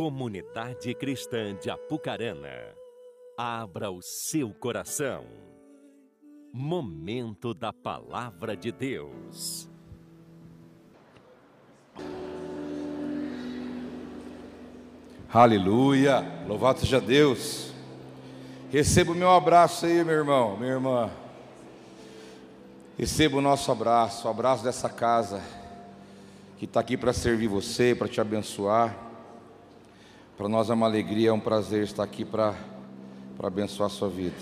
Comunidade Cristã de Apucarana, abra o seu coração. Momento da Palavra de Deus. Aleluia, louvado seja Deus. Receba o meu abraço aí, meu irmão, minha irmã. Receba o nosso abraço, o abraço dessa casa que está aqui para servir você, para te abençoar. Para nós é uma alegria, é um prazer estar aqui para, abençoar a sua vida.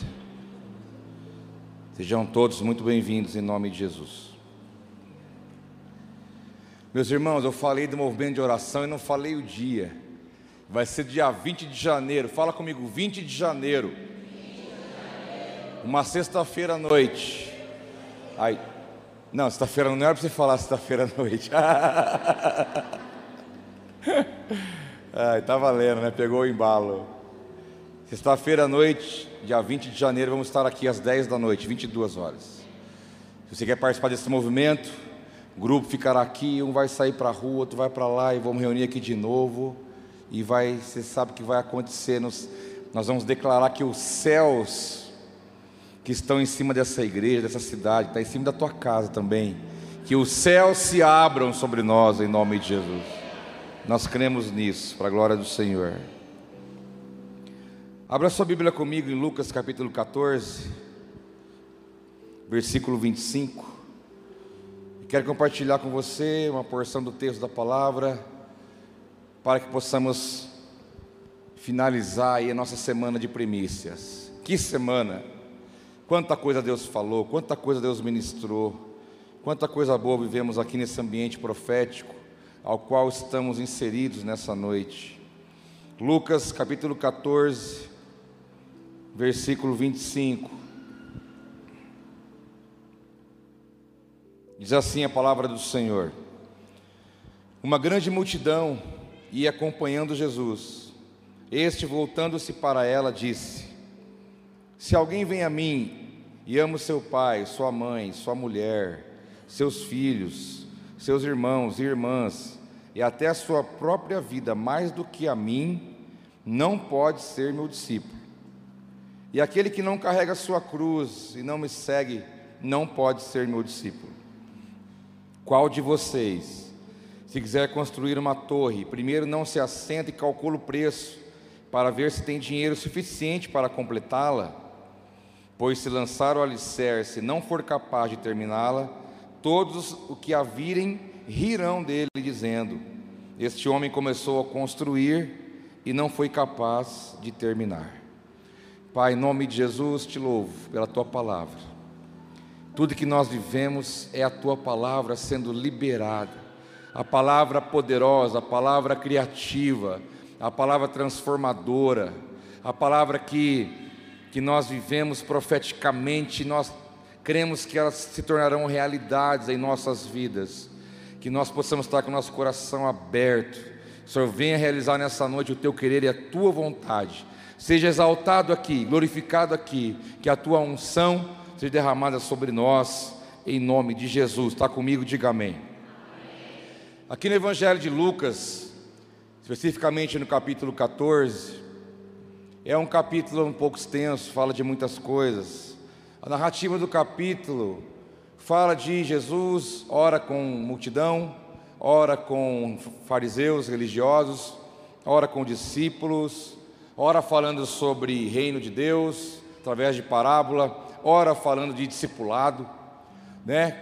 Sejam todos muito bem-vindos em nome de Jesus. Meus irmãos, eu falei do movimento de oração e não falei o dia. Vai ser dia 20 de janeiro. Fala comigo, 20 de janeiro. Uma sexta-feira à noite. Ai, não, sexta-feira não era para você falar sexta-feira à noite. Ai, tá valendo, né? Pegou o embalo. Sexta-feira à noite, dia 20 de janeiro, vamos estar aqui às 10 da noite, 22 horas. Se você quer participar desse movimento, o grupo ficará aqui, um vai sair para a rua, outro vai para lá e vamos reunir aqui de novo. E vai, você sabe o que vai acontecer. Nós, nós vamos declarar que os céus que estão em cima dessa igreja, dessa cidade, está em cima da tua casa também. Que os céus se abram sobre nós em nome de Jesus. Nós cremos nisso, para a glória do Senhor. Abra sua Bíblia comigo em Lucas capítulo 14, versículo 25. Quero compartilhar com você uma porção do texto da palavra, para que possamos finalizar aí a nossa semana de primícias. Que semana! Quanta coisa Deus falou, quanta coisa Deus ministrou, quanta coisa boa vivemos aqui nesse ambiente profético ao qual estamos inseridos nessa noite. Lucas capítulo 14, versículo 25. Diz assim a palavra do Senhor: Uma grande multidão ia acompanhando Jesus. Este, voltando-se para ela, disse: se alguém vem a mim e ama seu pai, sua mãe, sua mulher, seus filhos, seus irmãos e irmãs, e até a sua própria vida mais do que a mim, não pode ser meu discípulo. E aquele que não carrega sua cruz e não me segue, não pode ser meu discípulo. Qual de vocês, se quiser construir uma torre, primeiro não se assenta e calcula o preço, para ver se tem dinheiro suficiente para completá-la? Pois se lançar o alicerce e não for capaz de terminá-la, todos o que a virem rirão dele, dizendo: Este homem começou a construir e não foi capaz de terminar. Pai, em nome de Jesus, te louvo pela tua palavra. Tudo que nós vivemos é a tua palavra sendo liberada, a palavra poderosa, a palavra criativa, a palavra transformadora, a palavra que que nós vivemos profeticamente, nós cremos que elas se tornarão realidades em nossas vidas, que nós possamos estar com o nosso coração aberto. Senhor, venha realizar nessa noite o teu querer e a tua vontade. Seja exaltado aqui, glorificado aqui, que a tua unção seja derramada sobre nós, em nome de Jesus. Está comigo? Diga amém. Aqui no Evangelho de Lucas, especificamente no capítulo 14, é um capítulo um pouco extenso, fala de muitas coisas. A narrativa do capítulo fala de Jesus, ora com multidão, ora com fariseus religiosos, ora com discípulos, ora falando sobre reino de Deus, através de parábola, ora falando de discipulado, né?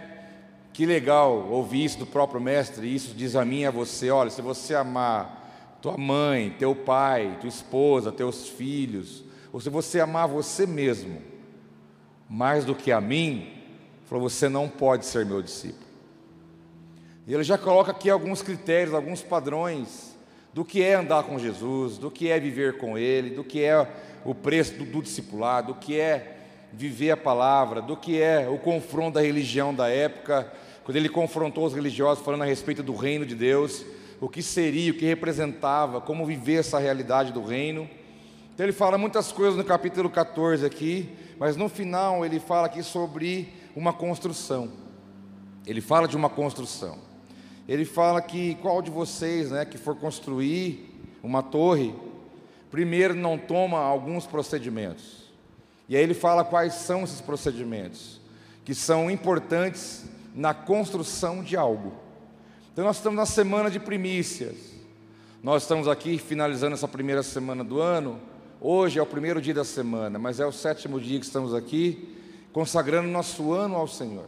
Que legal ouvir isso do próprio mestre, isso diz a mim e a você, olha, se você amar tua mãe, teu pai, tua esposa, teus filhos, ou se você amar você mesmo mais do que a mim, falou: você não pode ser meu discípulo. E ele já coloca aqui alguns critérios, alguns padrões do que é andar com Jesus, do que é viver com Ele, do que é o preço do, do discipulado, do que é viver a palavra, do que é o confronto da religião da época, quando ele confrontou os religiosos falando a respeito do reino de Deus o que seria, o que representava, como viver essa realidade do reino. Então ele fala muitas coisas no capítulo 14 aqui, mas no final ele fala aqui sobre uma construção. Ele fala de uma construção. Ele fala que qual de vocês, né, que for construir uma torre, primeiro não toma alguns procedimentos. E aí ele fala quais são esses procedimentos, que são importantes na construção de algo. Então nós estamos na semana de primícias. Nós estamos aqui finalizando essa primeira semana do ano. Hoje é o primeiro dia da semana, mas é o sétimo dia que estamos aqui, consagrando nosso ano ao Senhor.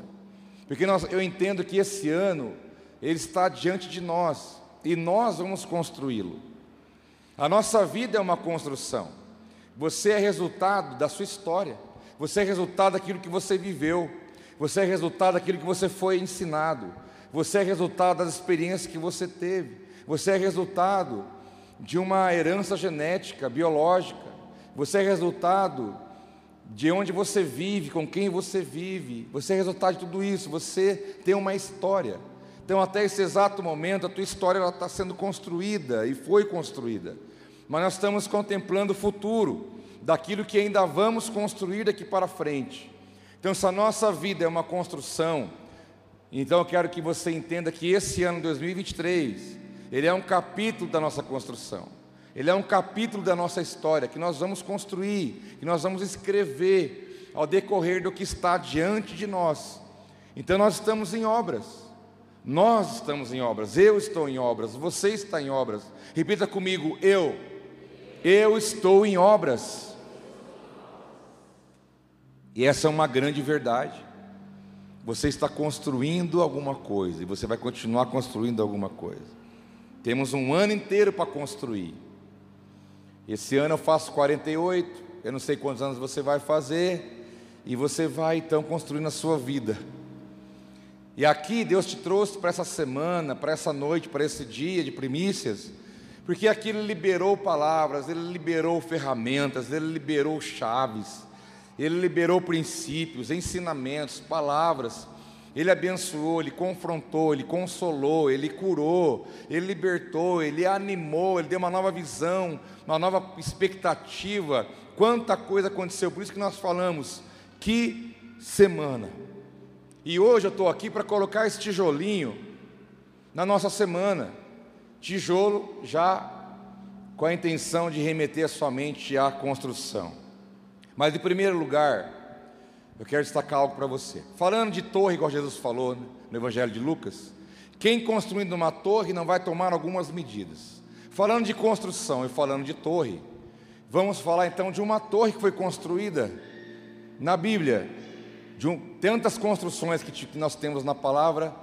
Porque nós, eu entendo que esse ano, ele está diante de nós, e nós vamos construí-lo. A nossa vida é uma construção. Você é resultado da sua história. Você é resultado daquilo que você viveu. Você é resultado daquilo que você foi ensinado. Você é resultado das experiências que você teve. Você é resultado de uma herança genética, biológica. Você é resultado de onde você vive, com quem você vive. Você é resultado de tudo isso. Você tem uma história. Então, até esse exato momento, a tua história está sendo construída e foi construída. Mas nós estamos contemplando o futuro, daquilo que ainda vamos construir daqui para frente. Então, se a nossa vida é uma construção, então eu quero que você entenda que esse ano 2023, ele é um capítulo da nossa construção. Ele é um capítulo da nossa história que nós vamos construir, que nós vamos escrever ao decorrer do que está diante de nós. Então nós estamos em obras. Nós estamos em obras. Eu estou em obras. Você está em obras. Repita comigo: eu. Eu estou em obras. E essa é uma grande verdade. Você está construindo alguma coisa e você vai continuar construindo alguma coisa. Temos um ano inteiro para construir. Esse ano eu faço 48, eu não sei quantos anos você vai fazer, e você vai então construindo a sua vida. E aqui Deus te trouxe para essa semana, para essa noite, para esse dia de primícias, porque aqui Ele liberou palavras, Ele liberou ferramentas, Ele liberou chaves, Ele liberou princípios, ensinamentos, palavras ele abençoou, ele confrontou, ele consolou, ele curou, ele libertou, ele animou, ele deu uma nova visão, uma nova expectativa. Quanta coisa aconteceu, por isso que nós falamos, que semana. E hoje eu estou aqui para colocar esse tijolinho na nossa semana. Tijolo já com a intenção de remeter somente à construção. Mas, em primeiro lugar, eu quero destacar algo para você. Falando de torre, igual Jesus falou né, no Evangelho de Lucas, quem construindo uma torre não vai tomar algumas medidas. Falando de construção e falando de torre, vamos falar então de uma torre que foi construída na Bíblia. De um, tantas construções que, que nós temos na palavra,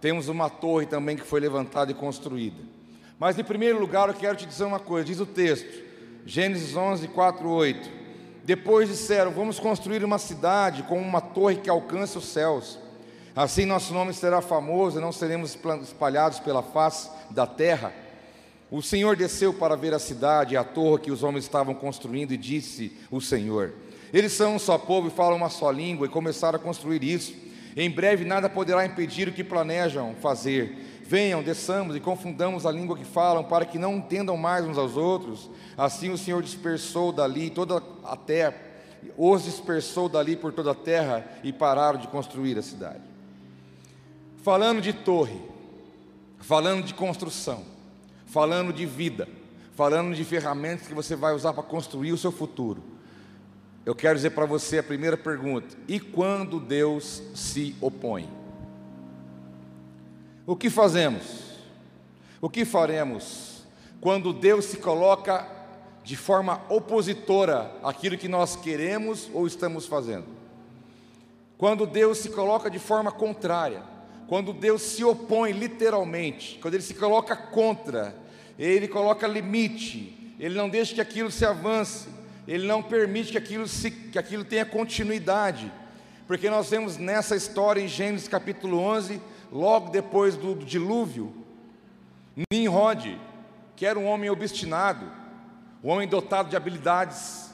temos uma torre também que foi levantada e construída. Mas em primeiro lugar, eu quero te dizer uma coisa: diz o texto, Gênesis 11, 4, 8. Depois disseram: Vamos construir uma cidade com uma torre que alcance os céus. Assim nosso nome será famoso e não seremos espalhados pela face da terra. O Senhor desceu para ver a cidade e a torre que os homens estavam construindo, e disse o Senhor: Eles são um só povo e falam uma só língua, e começaram a construir isso. Em breve nada poderá impedir o que planejam fazer. Venham, desçamos e confundamos a língua que falam, para que não entendam mais uns aos outros. Assim o Senhor dispersou dali toda a terra, os dispersou dali por toda a terra e pararam de construir a cidade. Falando de torre, falando de construção, falando de vida, falando de ferramentas que você vai usar para construir o seu futuro. Eu quero dizer para você a primeira pergunta: e quando Deus se opõe? O que fazemos? O que faremos quando Deus se coloca de forma opositora àquilo que nós queremos ou estamos fazendo? Quando Deus se coloca de forma contrária, quando Deus se opõe literalmente, quando Ele se coloca contra, Ele coloca limite, Ele não deixa que aquilo se avance, Ele não permite que aquilo, se, que aquilo tenha continuidade, porque nós vemos nessa história em Gênesis capítulo 11 logo depois do, dilúvio, Nimrod, que era um homem obstinado, um homem dotado de habilidades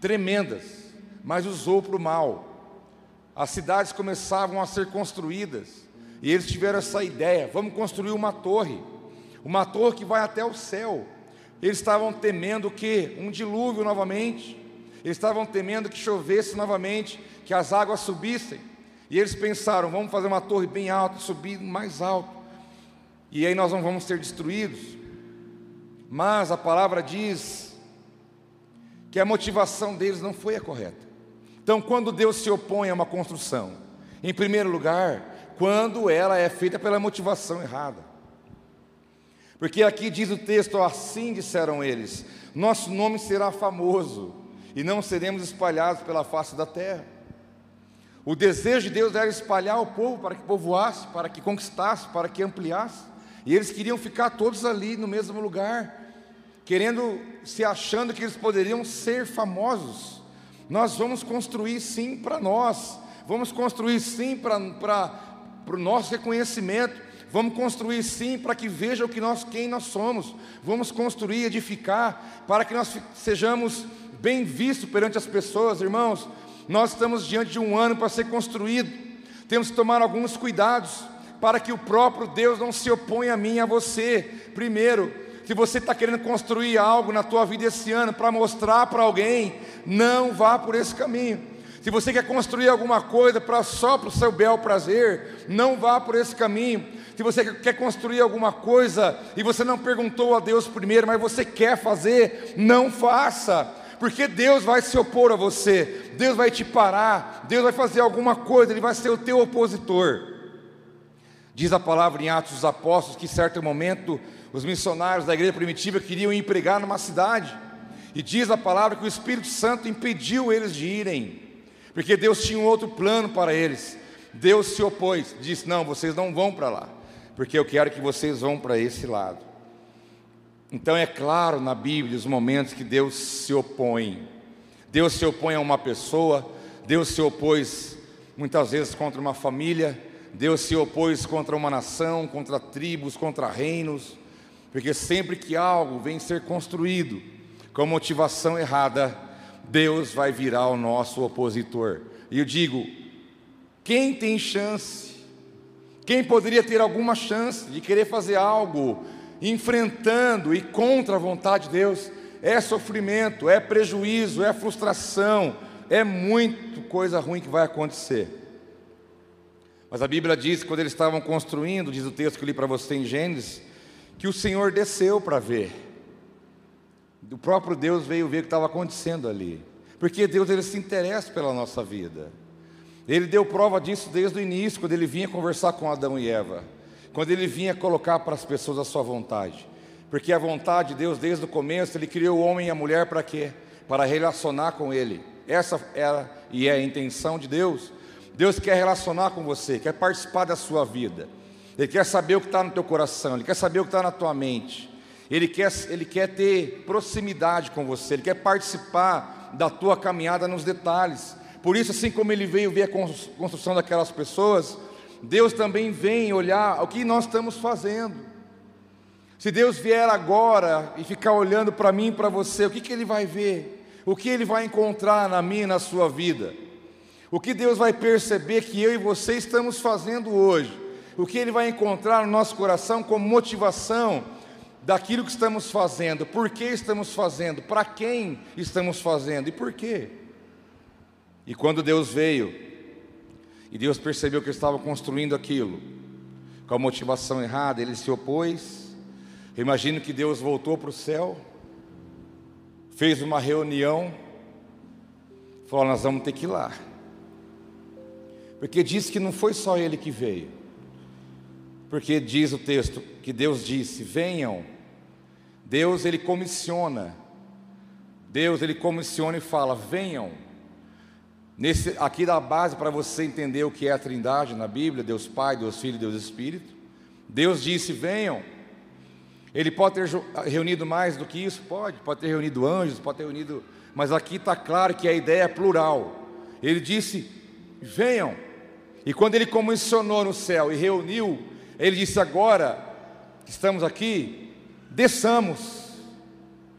tremendas, mas usou para o mal. As cidades começavam a ser construídas, e eles tiveram essa ideia: vamos construir uma torre, uma torre que vai até o céu. Eles estavam temendo que um dilúvio novamente, eles estavam temendo que chovesse novamente, que as águas subissem. E eles pensaram: vamos fazer uma torre bem alta, subir mais alto. E aí nós não vamos ser destruídos. Mas a palavra diz que a motivação deles não foi a correta. Então, quando Deus se opõe a uma construção, em primeiro lugar, quando ela é feita pela motivação errada. Porque aqui diz o texto: assim disseram eles: nosso nome será famoso e não seremos espalhados pela face da terra. O desejo de Deus era espalhar o povo para que povoasse, para que conquistasse, para que ampliasse. E eles queriam ficar todos ali no mesmo lugar, querendo, se achando que eles poderiam ser famosos. Nós vamos construir sim para nós, vamos construir sim para o nosso reconhecimento, vamos construir sim para que vejam que nós, quem nós somos, vamos construir, edificar, para que nós sejamos bem vistos perante as pessoas, irmãos. Nós estamos diante de um ano para ser construído, temos que tomar alguns cuidados para que o próprio Deus não se oponha a mim e a você. Primeiro, se você está querendo construir algo na tua vida esse ano para mostrar para alguém, não vá por esse caminho. Se você quer construir alguma coisa para só para o seu bel prazer, não vá por esse caminho. Se você quer construir alguma coisa e você não perguntou a Deus primeiro, mas você quer fazer, não faça porque Deus vai se opor a você, Deus vai te parar, Deus vai fazer alguma coisa, Ele vai ser o teu opositor. Diz a palavra em Atos dos Apóstolos que, em certo momento, os missionários da igreja primitiva queriam ir pregar numa cidade, e diz a palavra que o Espírito Santo impediu eles de irem, porque Deus tinha um outro plano para eles. Deus se opôs, disse: Não, vocês não vão para lá, porque eu quero que vocês vão para esse lado. Então é claro na Bíblia os momentos que Deus se opõe. Deus se opõe a uma pessoa, Deus se opôs muitas vezes contra uma família, Deus se opôs contra uma nação, contra tribos, contra reinos, porque sempre que algo vem ser construído com motivação errada, Deus vai virar o nosso opositor. E eu digo: quem tem chance? Quem poderia ter alguma chance de querer fazer algo enfrentando e contra a vontade de Deus, é sofrimento, é prejuízo, é frustração, é muito coisa ruim que vai acontecer. Mas a Bíblia diz que quando eles estavam construindo, diz o texto que eu li para você em Gênesis, que o Senhor desceu para ver. O próprio Deus veio ver o que estava acontecendo ali. Porque Deus ele se interessa pela nossa vida. Ele deu prova disso desde o início, quando ele vinha conversar com Adão e Eva quando ele vinha colocar para as pessoas a sua vontade. Porque a vontade de Deus, desde o começo, ele criou o homem e a mulher para quê? Para relacionar com ele. Essa era e é a intenção de Deus. Deus quer relacionar com você, quer participar da sua vida. Ele quer saber o que está no teu coração, Ele quer saber o que está na tua mente. Ele quer, ele quer ter proximidade com você, Ele quer participar da tua caminhada nos detalhes. Por isso, assim como Ele veio ver a construção daquelas pessoas, Deus também vem olhar o que nós estamos fazendo. Se Deus vier agora e ficar olhando para mim e para você, o que, que Ele vai ver? O que Ele vai encontrar na minha e na sua vida? O que Deus vai perceber que eu e você estamos fazendo hoje? O que Ele vai encontrar no nosso coração como motivação daquilo que estamos fazendo? Por que estamos fazendo? Para quem estamos fazendo? E por quê? E quando Deus veio, e Deus percebeu que estava construindo aquilo com a motivação errada, ele se opôs. Eu imagino que Deus voltou para o céu, fez uma reunião, falou: Nós vamos ter que ir lá. Porque diz que não foi só ele que veio. Porque diz o texto que Deus disse: Venham. Deus ele comissiona. Deus ele comissiona e fala: Venham. Nesse, aqui dá base para você entender o que é a Trindade na Bíblia: Deus Pai, Deus Filho, Deus Espírito. Deus disse: venham. Ele pode ter reunido mais do que isso? Pode, pode ter reunido anjos, pode ter reunido. Mas aqui está claro que a ideia é plural. Ele disse: venham. E quando ele comissionou no céu e reuniu, ele disse: agora que estamos aqui, desçamos.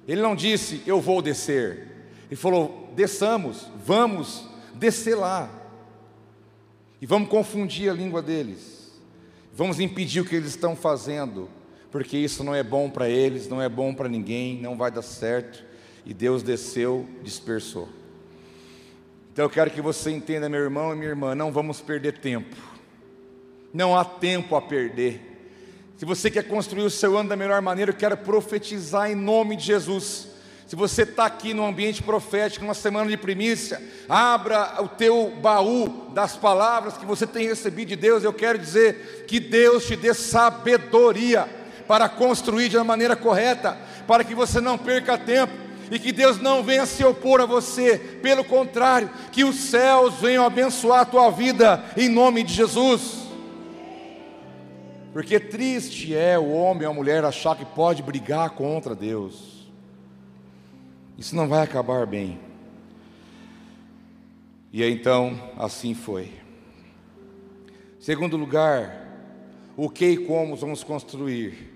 Ele não disse: eu vou descer. Ele falou: desçamos, vamos descer lá. E vamos confundir a língua deles. Vamos impedir o que eles estão fazendo, porque isso não é bom para eles, não é bom para ninguém, não vai dar certo. E Deus desceu, dispersou. Então eu quero que você entenda, meu irmão e minha irmã, não vamos perder tempo. Não há tempo a perder. Se você quer construir o seu ano da melhor maneira, eu quero profetizar em nome de Jesus. Se você está aqui no ambiente profético, numa semana de primícia, abra o teu baú das palavras que você tem recebido de Deus. Eu quero dizer que Deus te dê sabedoria para construir de uma maneira correta, para que você não perca tempo e que Deus não venha se opor a você, pelo contrário, que os céus venham abençoar a tua vida em nome de Jesus. Porque triste é o homem ou a mulher achar que pode brigar contra Deus. Isso não vai acabar bem. E então, assim foi. Segundo lugar, o que e como vamos construir.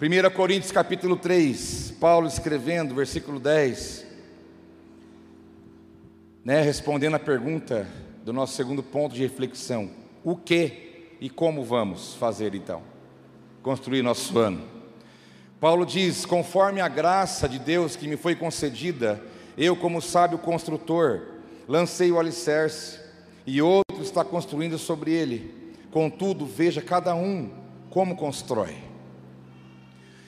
1 Coríntios capítulo 3, Paulo escrevendo, versículo 10, né, respondendo a pergunta do nosso segundo ponto de reflexão: o que e como vamos fazer então? Construir nosso ano. Paulo diz: conforme a graça de Deus que me foi concedida, eu, como sábio construtor, lancei o alicerce, e outro está construindo sobre ele. Contudo, veja cada um como constrói.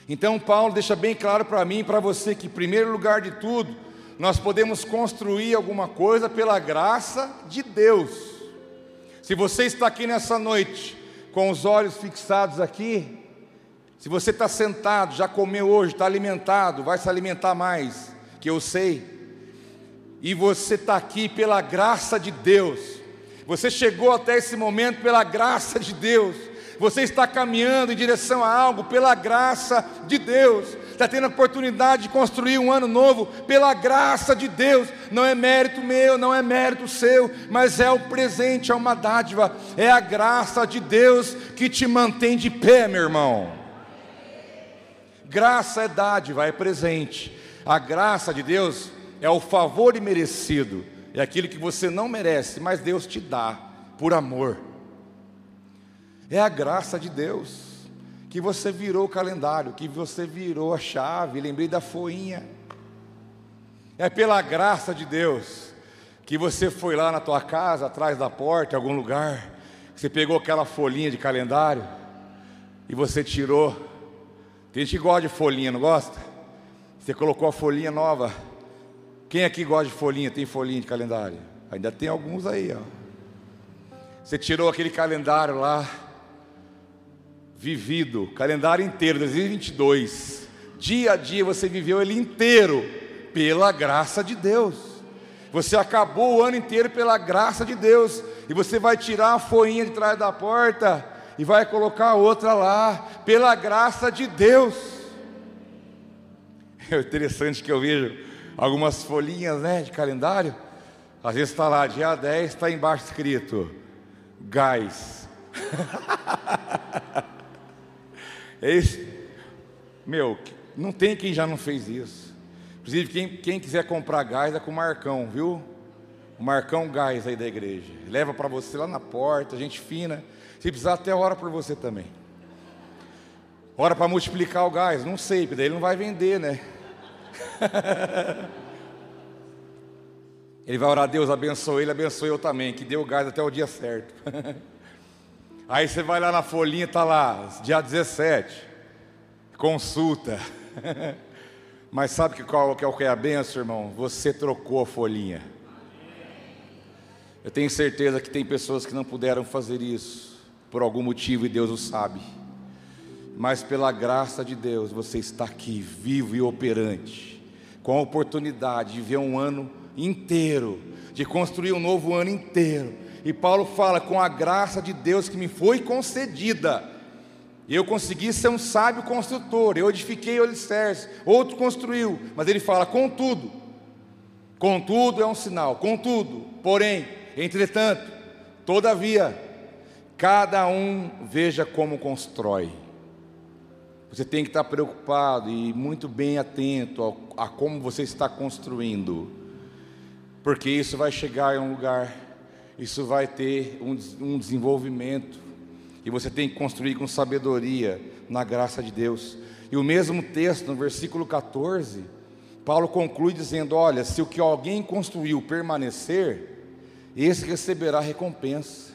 Então, Paulo deixa bem claro para mim e para você que, em primeiro lugar de tudo, nós podemos construir alguma coisa pela graça de Deus. Se você está aqui nessa noite com os olhos fixados aqui, se você está sentado, já comeu hoje, está alimentado, vai se alimentar mais, que eu sei, e você está aqui pela graça de Deus, você chegou até esse momento pela graça de Deus, você está caminhando em direção a algo pela graça de Deus, está tendo a oportunidade de construir um ano novo pela graça de Deus, não é mérito meu, não é mérito seu, mas é o presente, é uma dádiva, é a graça de Deus que te mantém de pé, meu irmão. Graça é dádiva, é presente, a graça de Deus é o favor imerecido, é aquilo que você não merece, mas Deus te dá por amor. É a graça de Deus que você virou o calendário, que você virou a chave, lembrei da foinha. É pela graça de Deus que você foi lá na tua casa, atrás da porta, em algum lugar, você pegou aquela folhinha de calendário e você tirou. Tem gente que gosta de folhinha, não gosta? Você colocou a folhinha nova. Quem aqui gosta de folhinha? Tem folhinha de calendário? Ainda tem alguns aí, ó. Você tirou aquele calendário lá vivido, calendário inteiro, 2022, dia a dia você viveu ele inteiro, pela graça de Deus. Você acabou o ano inteiro pela graça de Deus, e você vai tirar a folhinha de trás da porta e vai colocar outra lá, pela graça de Deus. É interessante que eu vejo algumas folhinhas né, de calendário, às vezes está lá, dia 10, está embaixo escrito, gás. É esse, meu, não tem quem já não fez isso. Inclusive, quem, quem quiser comprar gás é com o Marcão, viu? O Marcão Gás aí da igreja. Leva para você lá na porta, gente fina. Se precisar, até hora por você também. Hora para multiplicar o gás, não sei, porque daí ele não vai vender, né? ele vai orar, Deus abençoe ele, abençoe eu também, que dê o gás até o dia certo. Aí você vai lá na folhinha, está lá, dia 17, consulta. Mas sabe que qual que é que é a benção, irmão? Você trocou a folhinha. Eu tenho certeza que tem pessoas que não puderam fazer isso, por algum motivo, e Deus o sabe. Mas pela graça de Deus, você está aqui, vivo e operante, com a oportunidade de ver um ano inteiro, de construir um novo ano inteiro e Paulo fala: com a graça de Deus que me foi concedida, eu consegui ser um sábio construtor, eu edifiquei o alicerce, outro construiu, mas ele fala: contudo, contudo é um sinal, contudo, porém, entretanto, todavia, cada um veja como constrói. Você tem que estar preocupado e muito bem atento a, como você está construindo, porque isso vai chegar em um lugar isso vai ter um, um desenvolvimento. E você tem que construir com sabedoria na graça de Deus. E o mesmo texto, no versículo 14, Paulo conclui dizendo: Olha, se o que alguém construiu permanecer, esse receberá recompensa.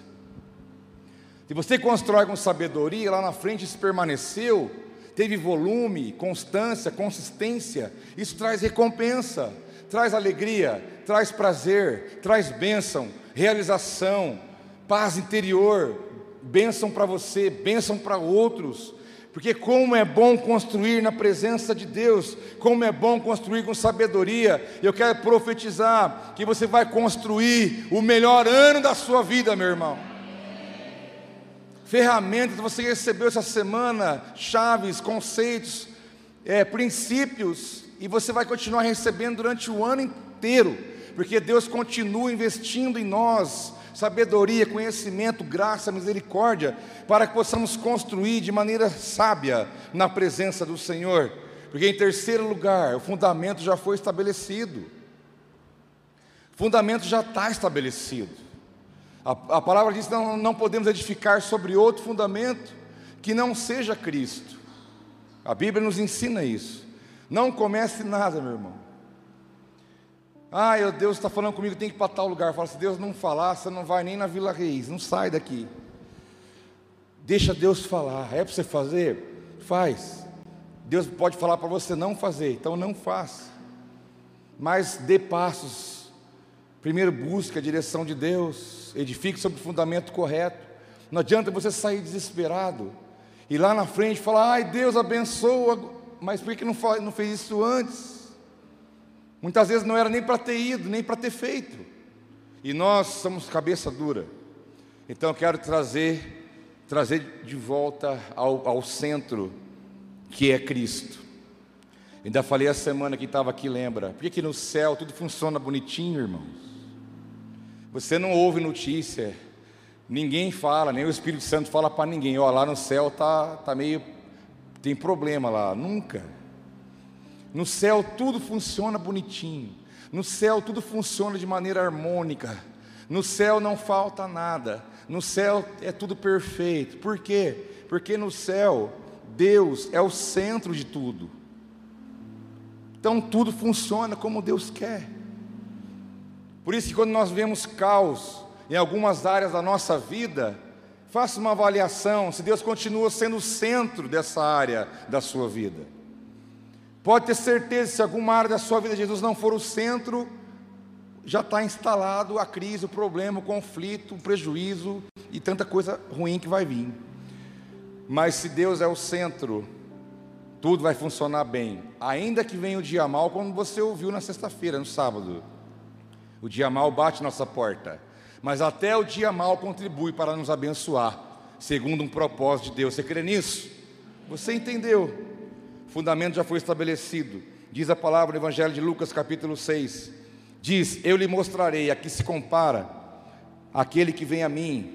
Se você constrói com sabedoria, lá na frente isso permaneceu, teve volume, constância, consistência, isso traz recompensa, traz alegria, traz prazer, traz bênção, realização, paz interior, bênção para você, bênção para outros. Porque como é bom construir na presença de Deus, como é bom construir com sabedoria. Eu quero profetizar que você vai construir o melhor ano da sua vida, meu irmão ferramentas que você recebeu essa semana, chaves, conceitos, é, princípios, e você vai continuar recebendo durante o ano inteiro, porque Deus continua investindo em nós sabedoria, conhecimento, graça, misericórdia, para que possamos construir de maneira sábia na presença do Senhor. Porque em terceiro lugar, o fundamento já foi estabelecido. O fundamento já está estabelecido. A, a palavra diz que não, não podemos edificar sobre outro fundamento que não seja Cristo. A Bíblia nos ensina isso. Não comece nada, meu irmão. Ah, meu Deus está falando comigo, tem que ir para tal lugar. Fala, se Deus não falar, você não vai nem na Vila Reis, não sai daqui. Deixa Deus falar. É para você fazer? Faz. Deus pode falar para você não fazer, então não faça. Mas dê passos Primeiro, busque a direção de Deus, edifique sobre o fundamento correto. Não adianta você sair desesperado e lá na frente falar: ai, Deus abençoa, mas por que não fez isso antes? Muitas vezes não era nem para ter ido, nem para ter feito. E nós somos cabeça dura. Então eu quero trazer, trazer de volta ao, ao centro, que é Cristo. Ainda falei a semana que estava aqui, lembra? Por que, que no céu tudo funciona bonitinho, irmãos? Você não ouve notícia, ninguém fala, nem o Espírito Santo fala para ninguém, ó, lá no céu tá, tá meio tem problema lá, nunca. No céu tudo funciona bonitinho. No céu tudo funciona de maneira harmônica. No céu não falta nada. No céu é tudo perfeito. Por quê? Porque no céu Deus é o centro de tudo. Então tudo funciona como Deus quer. Por isso que quando nós vemos caos em algumas áreas da nossa vida, faça uma avaliação se Deus continua sendo o centro dessa área da sua vida. Pode ter certeza, se alguma área da sua vida Jesus não for o centro, já está instalado a crise, o problema, o conflito, o prejuízo e tanta coisa ruim que vai vir. Mas se Deus é o centro, tudo vai funcionar bem. Ainda que venha o dia mal, como você ouviu na sexta-feira, no sábado. O dia mal bate nossa porta, mas até o dia mal contribui para nos abençoar, segundo um propósito de Deus. Você crê nisso? Você entendeu? O fundamento já foi estabelecido. Diz a palavra no Evangelho de Lucas, capítulo 6. Diz: Eu lhe mostrarei a que se compara aquele que vem a mim,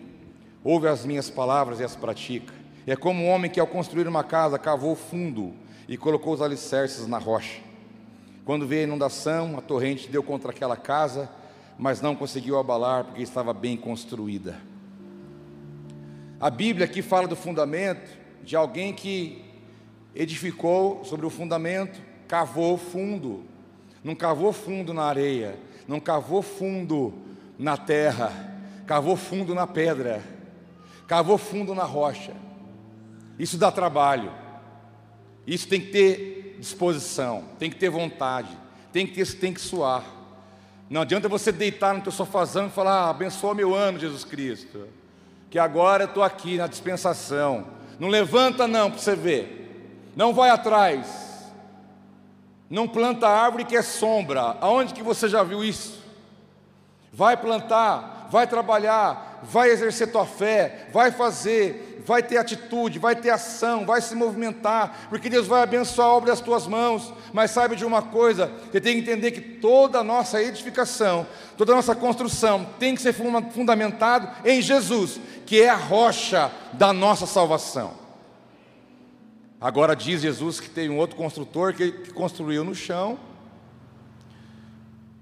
ouve as minhas palavras e as pratica. É como um homem que, ao construir uma casa, cavou fundo e colocou os alicerces na rocha. Quando veio a inundação, a torrente deu contra aquela casa, mas não conseguiu abalar porque estava bem construída. A Bíblia aqui fala do fundamento de alguém que edificou sobre o fundamento, cavou fundo. Não cavou fundo na areia, não cavou fundo na terra, cavou fundo na pedra, cavou fundo na rocha. Isso dá trabalho. Isso tem que ter disposição, tem que ter vontade, tem que, ter, tem que suar. Não adianta você deitar no teu sofazão e falar, ah, abençoa meu ano, Jesus Cristo, que agora eu estou aqui na dispensação. Não levanta não para você ver, não vai atrás, não planta árvore que é sombra. Aonde que você já viu isso? Vai plantar, vai trabalhar, vai exercer tua fé, vai fazer, vai ter atitude, vai ter ação, vai se movimentar, porque Deus vai abençoar a obra das tuas mãos. Mas saiba de uma coisa: você tem que entender que toda a nossa edificação, toda a nossa construção tem que ser fundamentado em Jesus, que é a rocha da nossa salvação. Agora diz Jesus que tem um outro construtor que construiu no chão,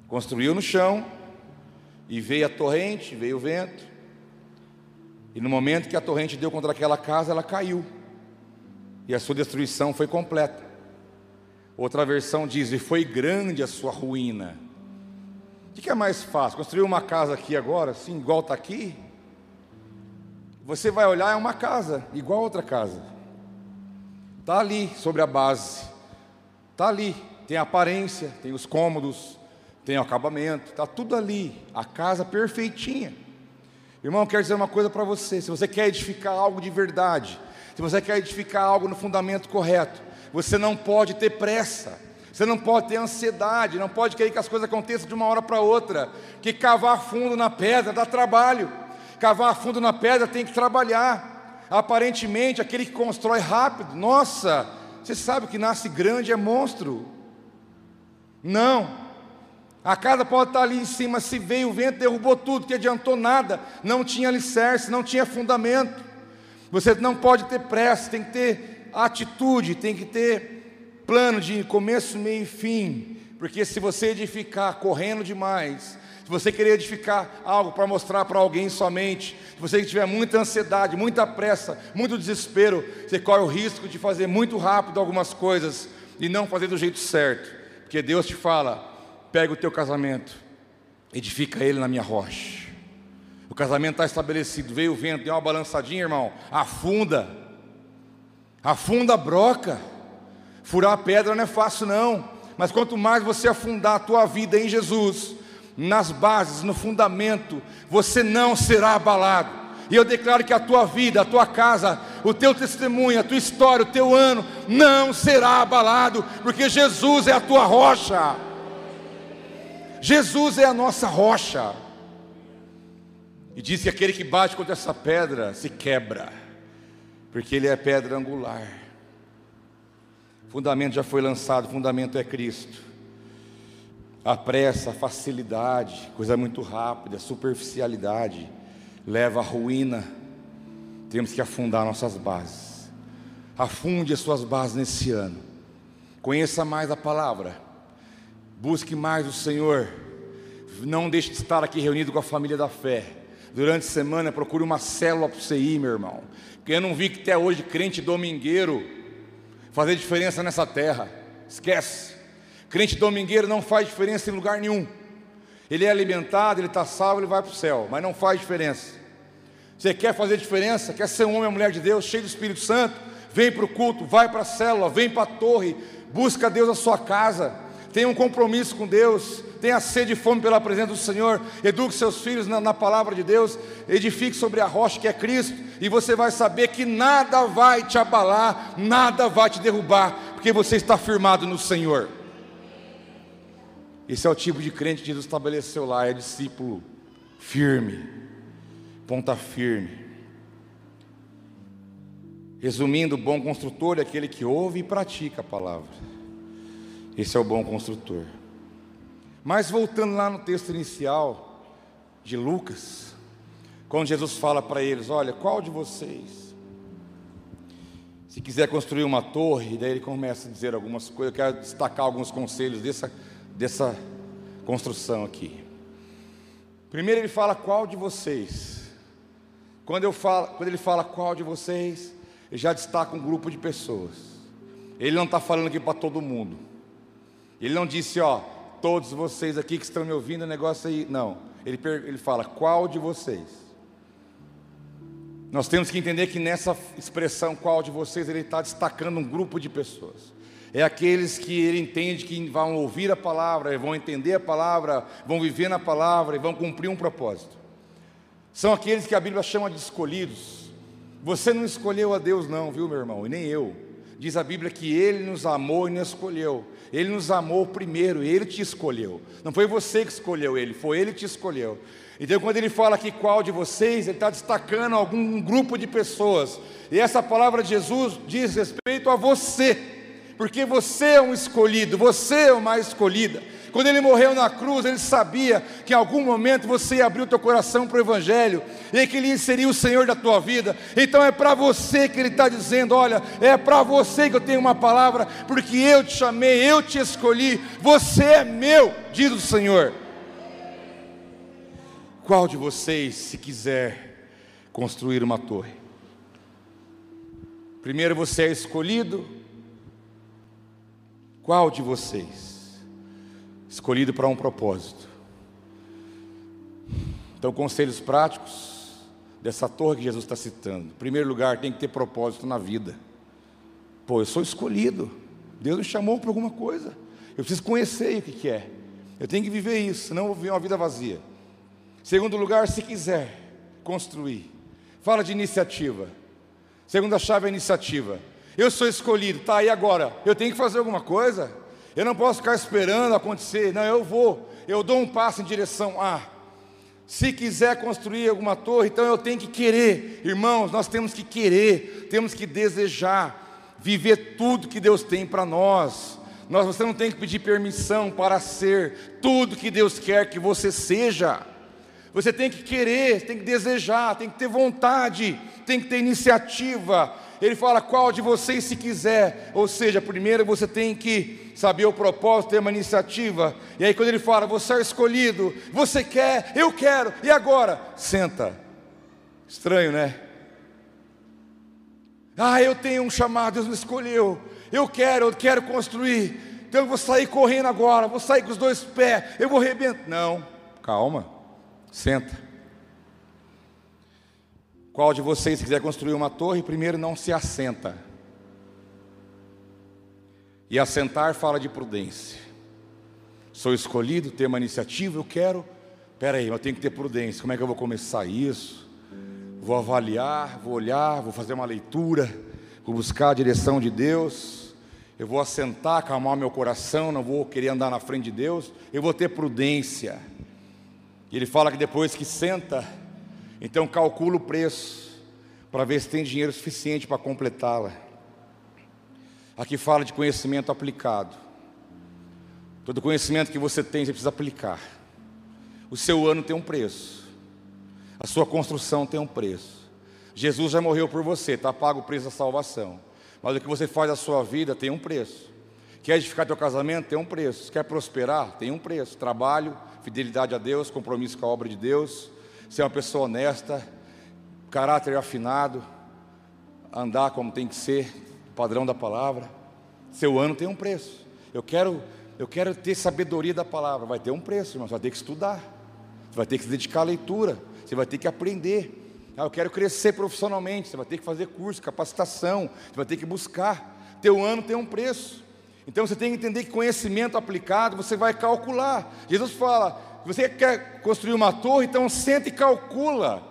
construiu no chão, e veio a torrente, veio o vento, e no momento que a torrente deu contra aquela casa, ela caiu. E a sua destruição foi completa. Outra versão diz: E foi grande a sua ruína. O que é mais fácil? Construir uma casa aqui agora, assim, igual está aqui? Você vai olhar, é uma casa, igual outra casa. Está ali, sobre a base. Está ali. Tem a aparência, tem os cômodos, tem acabamento, está tudo ali. A casa perfeitinha. Irmão, quero dizer uma coisa para você: se você quer edificar algo de verdade, se você quer edificar algo no fundamento correto, você não pode ter pressa. Você não pode ter ansiedade, não pode querer que as coisas aconteçam de uma hora para outra. Que cavar fundo na pedra dá trabalho. Cavar fundo na pedra tem que trabalhar. Aparentemente, aquele que constrói rápido, nossa, você sabe que nasce grande é monstro. Não. A casa pode estar ali em cima, se veio o vento, derrubou tudo, que adiantou nada, não tinha alicerce, não tinha fundamento. Você não pode ter pressa, tem que ter atitude, tem que ter plano de começo, meio e fim, porque se você edificar correndo demais, se você querer edificar algo para mostrar para alguém somente, se você tiver muita ansiedade, muita pressa, muito desespero, você corre o risco de fazer muito rápido algumas coisas e não fazer do jeito certo, porque Deus te fala: pega o teu casamento, edifica ele na minha rocha. O casamento está estabelecido, veio o vento, deu uma balançadinha, irmão, afunda, afunda a broca. Furar a pedra não é fácil, não. Mas quanto mais você afundar a tua vida em Jesus, nas bases, no fundamento, você não será abalado. E eu declaro que a tua vida, a tua casa, o teu testemunho, a tua história, o teu ano, não será abalado, porque Jesus é a tua rocha. Jesus é a nossa rocha. E diz que aquele que bate contra essa pedra se quebra, porque ele é pedra angular. Fundamento já foi lançado, fundamento é Cristo. A pressa, a facilidade, coisa muito rápida, superficialidade, leva à ruína. Temos que afundar nossas bases. Afunde as suas bases nesse ano. Conheça mais a palavra. Busque mais o Senhor. Não deixe de estar aqui reunido com a família da fé. Durante a semana, procure uma célula para você ir, meu irmão. Porque eu não vi que até hoje crente domingueiro fazer diferença nessa terra. Esquece. Crente domingueiro não faz diferença em lugar nenhum. Ele é alimentado, ele está salvo, ele vai para o céu, mas não faz diferença. Você quer fazer diferença? Quer ser um homem ou mulher de Deus, cheio do Espírito Santo? Vem para o culto, vai para a célula, vem para a torre, busca Deus na sua casa, tenha um compromisso com Deus, tenha sede e fome pela presença do Senhor, eduque seus filhos na, na, palavra de Deus, edifique sobre a rocha que é Cristo, e você vai saber que nada vai te abalar, nada vai te derrubar, porque você está firmado no Senhor. Esse é o tipo de crente que Jesus estabeleceu lá, é discípulo firme, ponta firme. Resumindo, o bom construtor é aquele que ouve e pratica a palavra. Esse é o bom construtor. Mas voltando lá no texto inicial de Lucas, quando Jesus fala para eles: Olha, qual de vocês, se quiser construir uma torre, daí ele começa a dizer algumas coisas, eu quero destacar alguns conselhos dessa, dessa construção aqui. Primeiro ele fala: Qual de vocês? Quando, eu falo, quando ele fala qual de vocês, ele já destaca um grupo de pessoas. Ele não está falando aqui para todo mundo. Ele não disse, ó, todos vocês aqui que estão me ouvindo, negócio aí. Não. Ele, ele fala, qual de vocês? Nós temos que entender que nessa expressão, qual de vocês, ele está destacando um grupo de pessoas. É aqueles que ele entende que vão ouvir a palavra, vão entender a palavra, vão viver na palavra e vão cumprir um propósito. São aqueles que a Bíblia chama de escolhidos. Você não escolheu a Deus, não, viu, meu irmão? E nem eu. Diz a Bíblia que Ele nos amou e nos escolheu. Ele nos amou primeiro, Ele te escolheu. Não foi você que escolheu Ele, foi Ele que te escolheu. Então, quando ele fala aqui qual de vocês, ele está destacando algum grupo de pessoas. E essa palavra de Jesus diz respeito a você, porque você é um escolhido, você é uma escolhida. Quando ele morreu na cruz, ele sabia que em algum momento você ia abrir o teu coração para o Evangelho e que ele seria o Senhor da tua vida. Então é para você que ele está dizendo: olha, é para você que eu tenho uma palavra, porque eu te chamei, eu te escolhi, você é meu, diz o Senhor. Qual de vocês, se quiser construir uma torre? Primeiro você é escolhido. Qual de vocês? Escolhido para um propósito. Então, conselhos práticos: dessa torre que Jesus está citando. Em primeiro lugar, tem que ter propósito na vida. Pô, eu sou escolhido. Deus me chamou para alguma coisa. Eu preciso conhecer o que, que é. Eu tenho que viver isso, senão eu vou viver uma vida vazia. Segundo lugar, se quiser construir. Fala de iniciativa. Segunda chave é iniciativa. Eu sou escolhido, tá? E agora? Eu tenho que fazer alguma coisa? Eu não posso ficar esperando acontecer. Não, eu vou. Eu dou um passo em direção a. Se quiser construir alguma torre, então eu tenho que querer. Irmãos, nós temos que querer, temos que desejar, viver tudo que Deus tem para nós. Nós, você não tem que pedir permissão para ser tudo que Deus quer que você seja. Você tem que querer, tem que desejar, tem que ter vontade, tem que ter iniciativa. Ele fala qual de vocês se quiser. Ou seja, primeiro você tem que saber o propósito, ter uma iniciativa. E aí quando ele fala, você é escolhido, você quer, eu quero, e agora? Senta. Estranho, né? Ah, eu tenho um chamado, Deus me escolheu. Eu quero, eu quero construir. Então eu vou sair correndo agora, vou sair com os dois pés, eu vou arrebentar. Não, calma, senta. Qual de vocês quiser construir uma torre, primeiro não se assenta. E assentar fala de prudência. Sou escolhido, tenho uma iniciativa, eu quero. Espera aí, eu tenho que ter prudência. Como é que eu vou começar isso? Vou avaliar, vou olhar, vou fazer uma leitura, vou buscar a direção de Deus. Eu vou assentar, acalmar meu coração, não vou querer andar na frente de Deus. Eu vou ter prudência. E ele fala que depois que senta, então calcula o preço para ver se tem dinheiro suficiente para completá-la. Aqui fala de conhecimento aplicado. Todo conhecimento que você tem, você precisa aplicar. O seu ano tem um preço. A sua construção tem um preço. Jesus já morreu por você, está pago o preço da salvação. Mas o que você faz da sua vida tem um preço. Quer edificar teu casamento? Tem um preço. Quer prosperar? Tem um preço. Trabalho, fidelidade a Deus, compromisso com a obra de Deus, ser uma pessoa honesta, caráter afinado, andar como tem que ser, padrão da palavra. Seu ano tem um preço. Eu quero, eu quero ter sabedoria da palavra. Vai ter um preço, irmão. Você vai ter que estudar. Você vai ter que se dedicar à leitura. Você vai ter que aprender. Ah, eu quero crescer profissionalmente. Você vai ter que fazer curso, capacitação. Você vai ter que buscar. Teu ano tem um preço. Então você tem que entender que conhecimento aplicado você vai calcular. Jesus fala: você quer construir uma torre, então senta e calcula.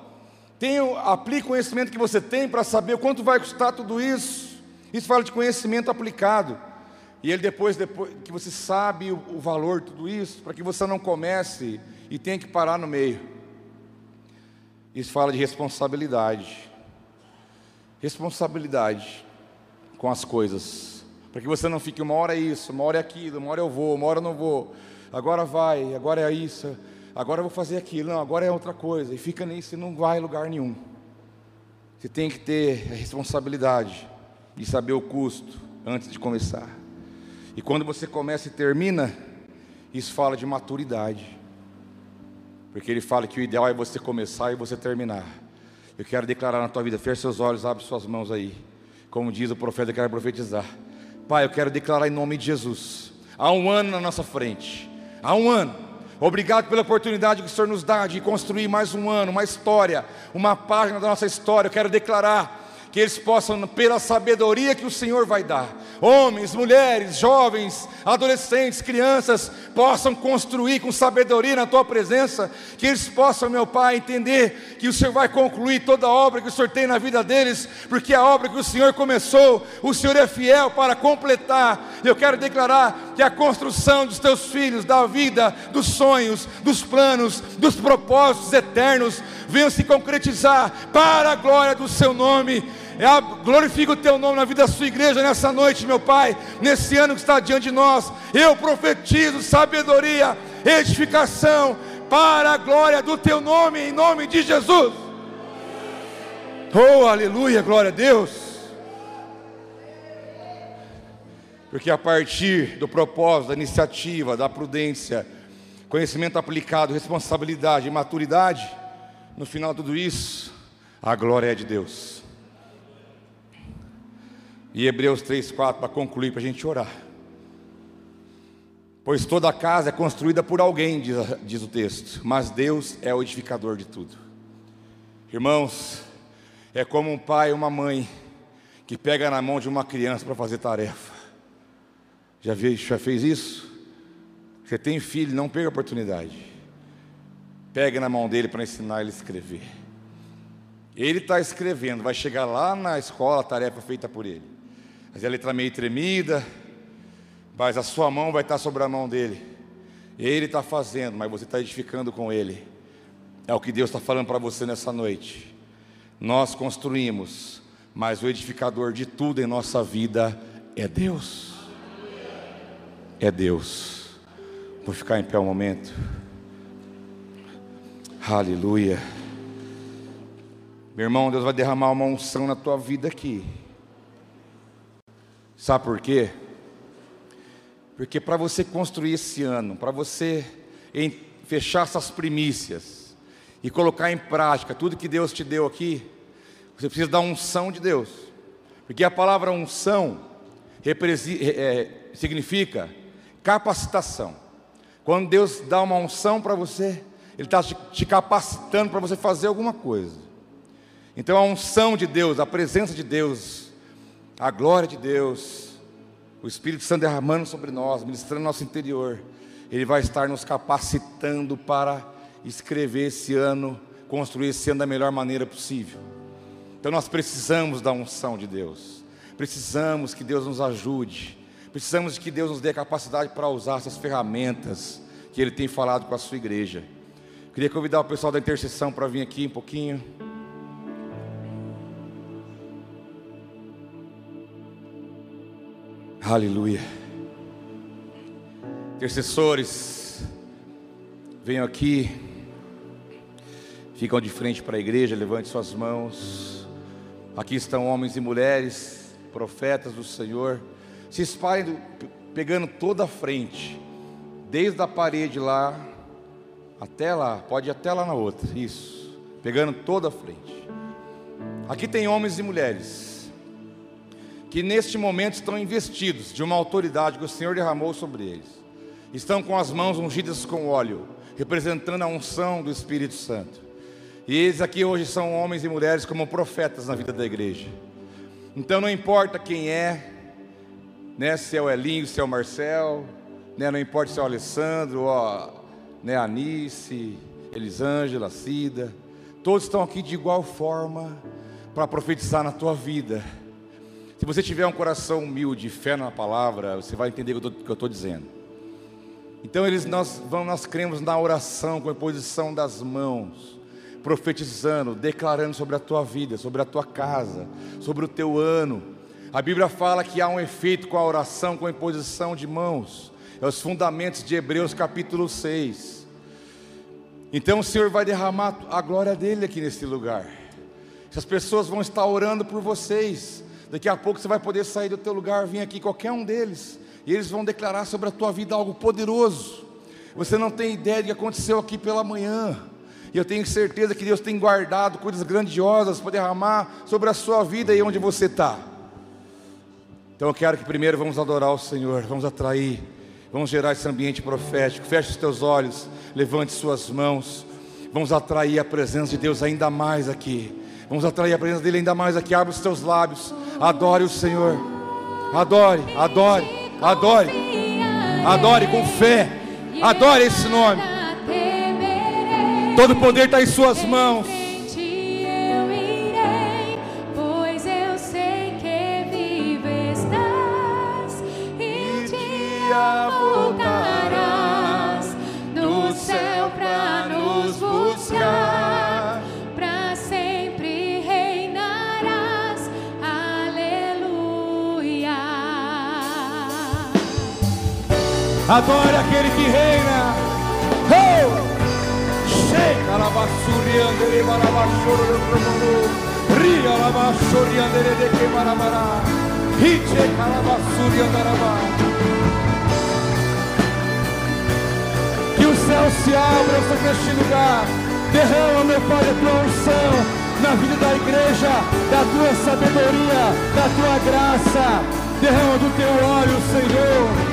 Tem, aplique o conhecimento que você tem para saber quanto vai custar tudo isso. Isso fala de conhecimento aplicado. E ele depois, depois que você sabe o, o valor de tudo isso, para que você não comece e tenha que parar no meio. Isso fala de responsabilidade. Responsabilidade com as coisas. Para que você não fique uma hora é isso, uma hora é aquilo, uma hora eu vou, uma hora eu não vou. Agora vai, agora é isso, agora eu vou fazer aquilo, não, agora é outra coisa. E fica nisso e não vai lugar nenhum. Você tem que ter a responsabilidade de saber o custo antes de começar. E quando você começa e termina, isso fala de maturidade. Porque ele fala que o ideal é você começar e você terminar. Eu quero declarar na tua vida, feche seus olhos, abre suas mãos aí. Como diz o profeta, eu quero profetizar. Pai, eu quero declarar em nome de Jesus. Há um ano na nossa frente. Há um ano. Obrigado pela oportunidade que o Senhor nos dá de construir mais um ano, uma história, uma página da nossa história. Eu quero declarar que eles possam, pela sabedoria que o Senhor vai dar, homens, mulheres, jovens, adolescentes, crianças, possam construir com sabedoria na tua presença, que eles possam, meu Pai, entender que o Senhor vai concluir toda a obra que o Senhor tem na vida deles, porque a obra que o Senhor começou, o Senhor é fiel para completar. Eu quero declarar que a construção dos teus filhos, da vida, dos sonhos, dos planos, dos propósitos eternos, venham se concretizar para a glória do seu nome glorifica o teu nome na vida da sua igreja nessa noite, meu Pai, nesse ano que está diante de nós. Eu profetizo sabedoria, edificação, para a glória do teu nome, em nome de Jesus. Oh, aleluia, glória a Deus. Porque a partir do propósito, da iniciativa, da prudência, conhecimento aplicado, responsabilidade e maturidade, no final de tudo isso, a glória é de Deus. E Hebreus 3, 4, para concluir, para a gente orar. Pois toda casa é construída por alguém, diz, diz o texto, mas Deus é o edificador de tudo. Irmãos, é como um pai e uma mãe que pega na mão de uma criança para fazer tarefa. Já, fez, já fez isso? Você tem filho, não perca a oportunidade. Pega na mão dele para ensinar ele a escrever. Ele está escrevendo, vai chegar lá na escola, a tarefa feita por ele. Mas a letra meio tremida, mas a sua mão vai estar sobre a mão dele. Ele está fazendo, mas você está edificando com ele. É o que Deus está falando para você nessa noite. Nós construímos, mas o edificador de tudo em nossa vida é Deus. É Deus. Vou ficar em pé um momento. Aleluia. Meu irmão, Deus vai derramar uma unção na tua vida aqui. Sabe por quê? Porque para você construir esse ano, para você fechar essas primícias e colocar em prática tudo que Deus te deu aqui, você precisa da unção de Deus. Porque a palavra unção é, significa capacitação. Quando Deus dá uma unção para você, Ele está te capacitando para você fazer alguma coisa. Então a unção de Deus, a presença de Deus, a glória de Deus, o Espírito Santo derramando sobre nós, ministrando nosso interior, Ele vai estar nos capacitando para escrever esse ano, construir esse ano da melhor maneira possível. Então nós precisamos da unção de Deus, precisamos que Deus nos ajude, precisamos que Deus nos dê a capacidade para usar essas ferramentas que Ele tem falado com a sua igreja. Queria convidar o pessoal da intercessão para vir aqui um pouquinho. Aleluia. Intercessores, venham aqui, ficam de frente para a igreja, levante suas mãos. Aqui estão homens e mulheres, profetas do Senhor, se espalhem, pegando toda a frente, desde a parede lá até lá, pode ir até lá na outra, isso, pegando toda a frente. Aqui tem homens e mulheres que neste momento estão investidos de uma autoridade que o Senhor derramou sobre eles. Estão com as mãos ungidas com óleo, representando a unção do Espírito Santo. E eles aqui hoje são homens e mulheres como profetas na vida da igreja. Então não importa quem é, né, se é o Elinho, se é o Marcel, né, não importa se é o Alessandro, ó, né, Anice, Elisângela, Cida, todos estão aqui de igual forma para profetizar na tua vida se você tiver um coração humilde, fé na palavra, você vai entender o que eu estou dizendo. Então eles, nós, vamos, nós cremos na oração com a imposição das mãos, profetizando, declarando sobre a tua vida, sobre a tua casa, sobre o teu ano. A Bíblia fala que há um efeito com a oração, com a imposição de mãos. É os fundamentos de Hebreus capítulo 6. Então o Senhor vai derramar a glória dele aqui nesse lugar. As pessoas vão estar orando por vocês Daqui a pouco você vai poder sair do teu lugar, vir aqui qualquer um deles, e eles vão declarar sobre a tua vida algo poderoso. Você não tem ideia do que aconteceu aqui pela manhã. E eu tenho certeza que Deus tem guardado coisas grandiosas para derramar sobre a sua vida e onde você está. Então eu quero que primeiro vamos adorar o Senhor, vamos atrair, vamos gerar esse ambiente profético. Feche os teus olhos, levante suas mãos. Vamos atrair a presença de Deus ainda mais aqui. Vamos atrair a presença dele ainda mais aqui. Abre os teus lábios. Adore o Senhor. Adore, adore, adore. Adore com fé. Adore esse nome. Todo poder está em Suas mãos. Adore aquele que reina. Oh! Chega la basuri andere barabashoro do promundo. Ria de que. Que o céu se abra sobre este lugar. Derrama, meu Pai, a tua unção na vida da igreja, da tua sabedoria, da tua graça. Derrama do teu óleo, Senhor.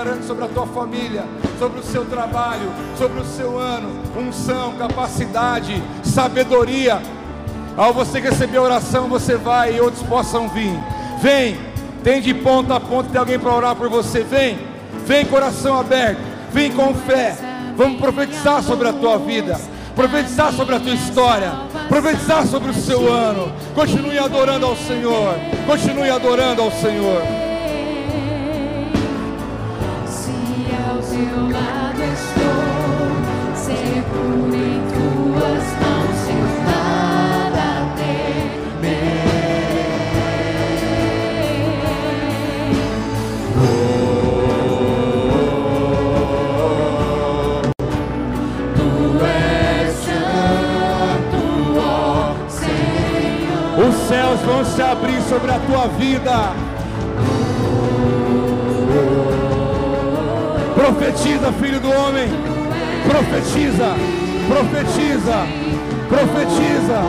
declarando sobre a tua família, sobre o seu trabalho, sobre o seu ano, unção, capacidade, sabedoria. Ao você receber a oração, você vai e outros possam vir. Vem, tem de ponta a ponta, tem alguém para orar por você. Vem, vem coração aberto, vem com fé. Vamos profetizar sobre a tua vida profetizar sobre a tua história, profetizar sobre o seu ano. Continue adorando ao Senhor, continue adorando ao Senhor. Sobre a tua vida. Profetiza, filho do homem. Profetiza, profetiza, profetiza.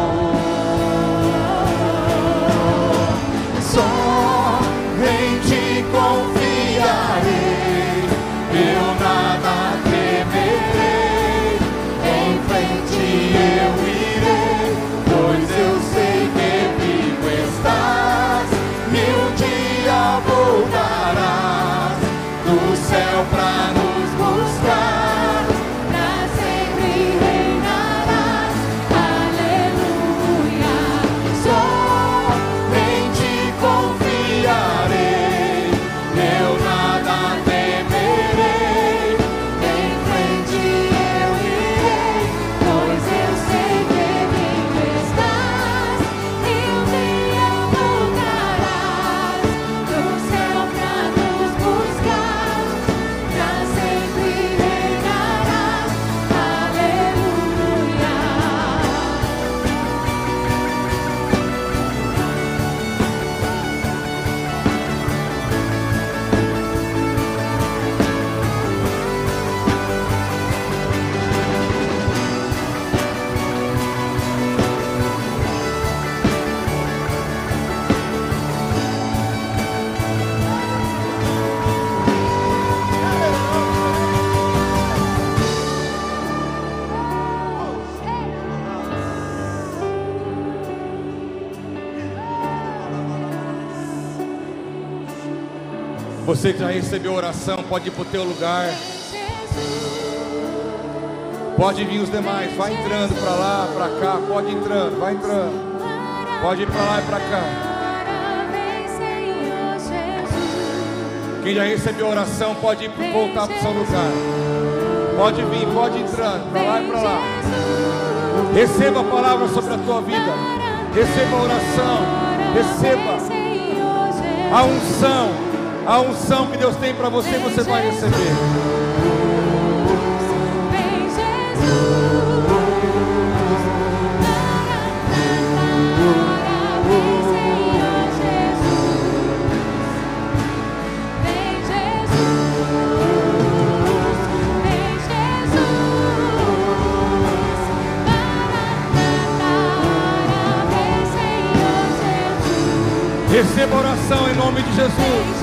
Só em ti confiarei, Você que já recebeu oração, pode ir para o teu lugar. Pode vir os demais, vai entrando para lá, para cá, pode ir entrando, vai entrando. Pode ir para lá e para cá. Quem já recebeu oração pode ir, voltar para o seu lugar. Pode vir, pode entrando para lá e para lá. Receba a palavra sobre a tua vida. Receba a oração. Receba a unção. A unção que Deus tem para você, você vai receber. Vem Jesus. Parabéns, Senhor Jesus. Vem Jesus. Vem Jesus. Parabéns, Senhor Jesus. Receba oração em nome de Jesus.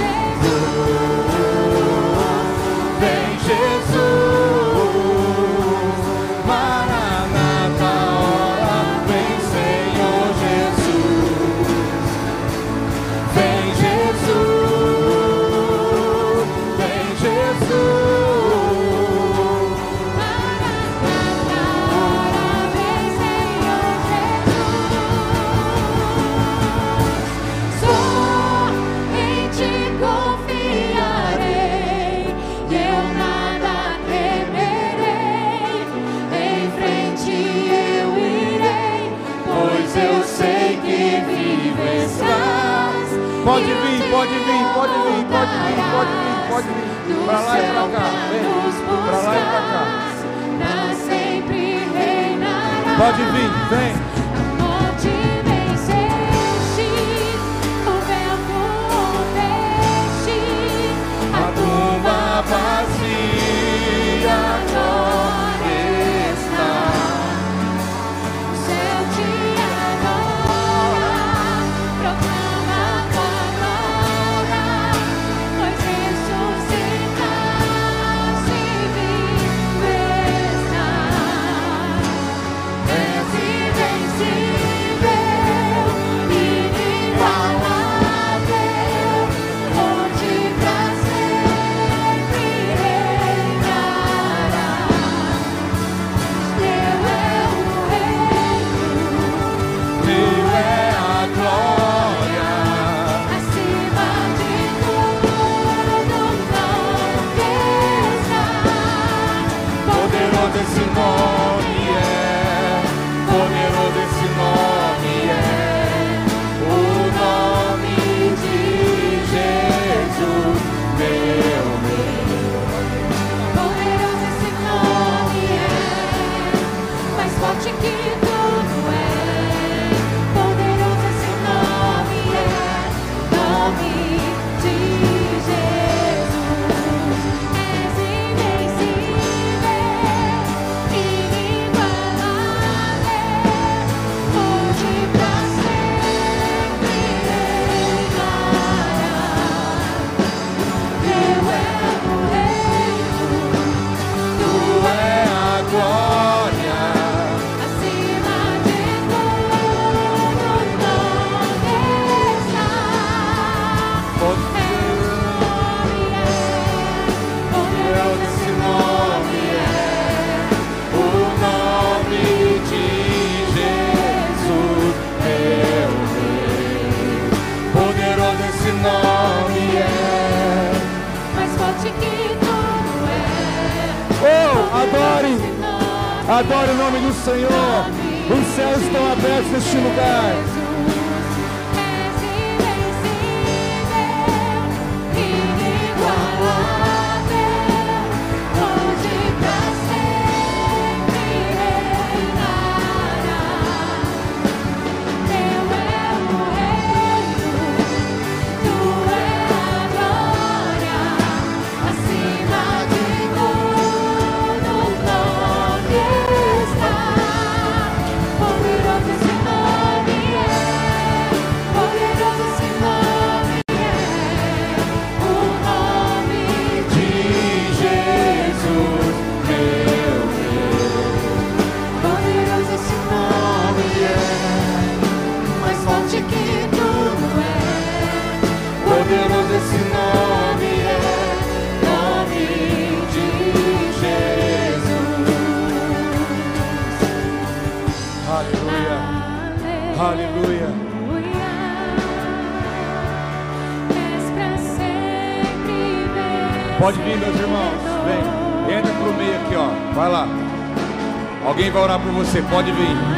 Você pode vir.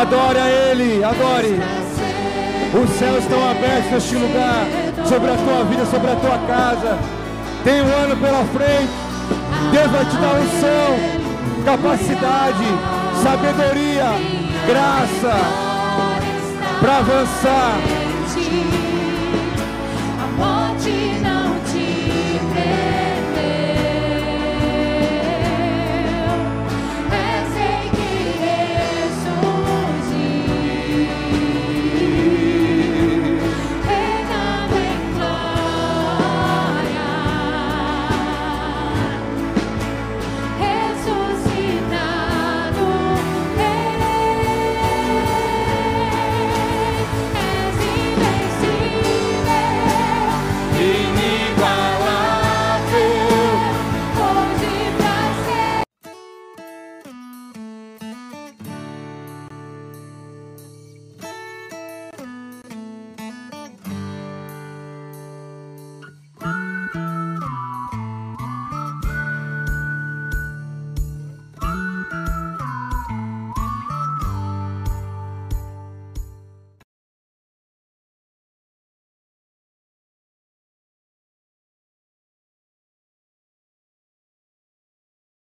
Adore a Ele, adore. Os céus estão abertos neste lugar, sobre a tua vida, sobre a tua casa. Tem um ano pela frente. Deus vai te dar unção, capacidade, sabedoria, graça para avançar.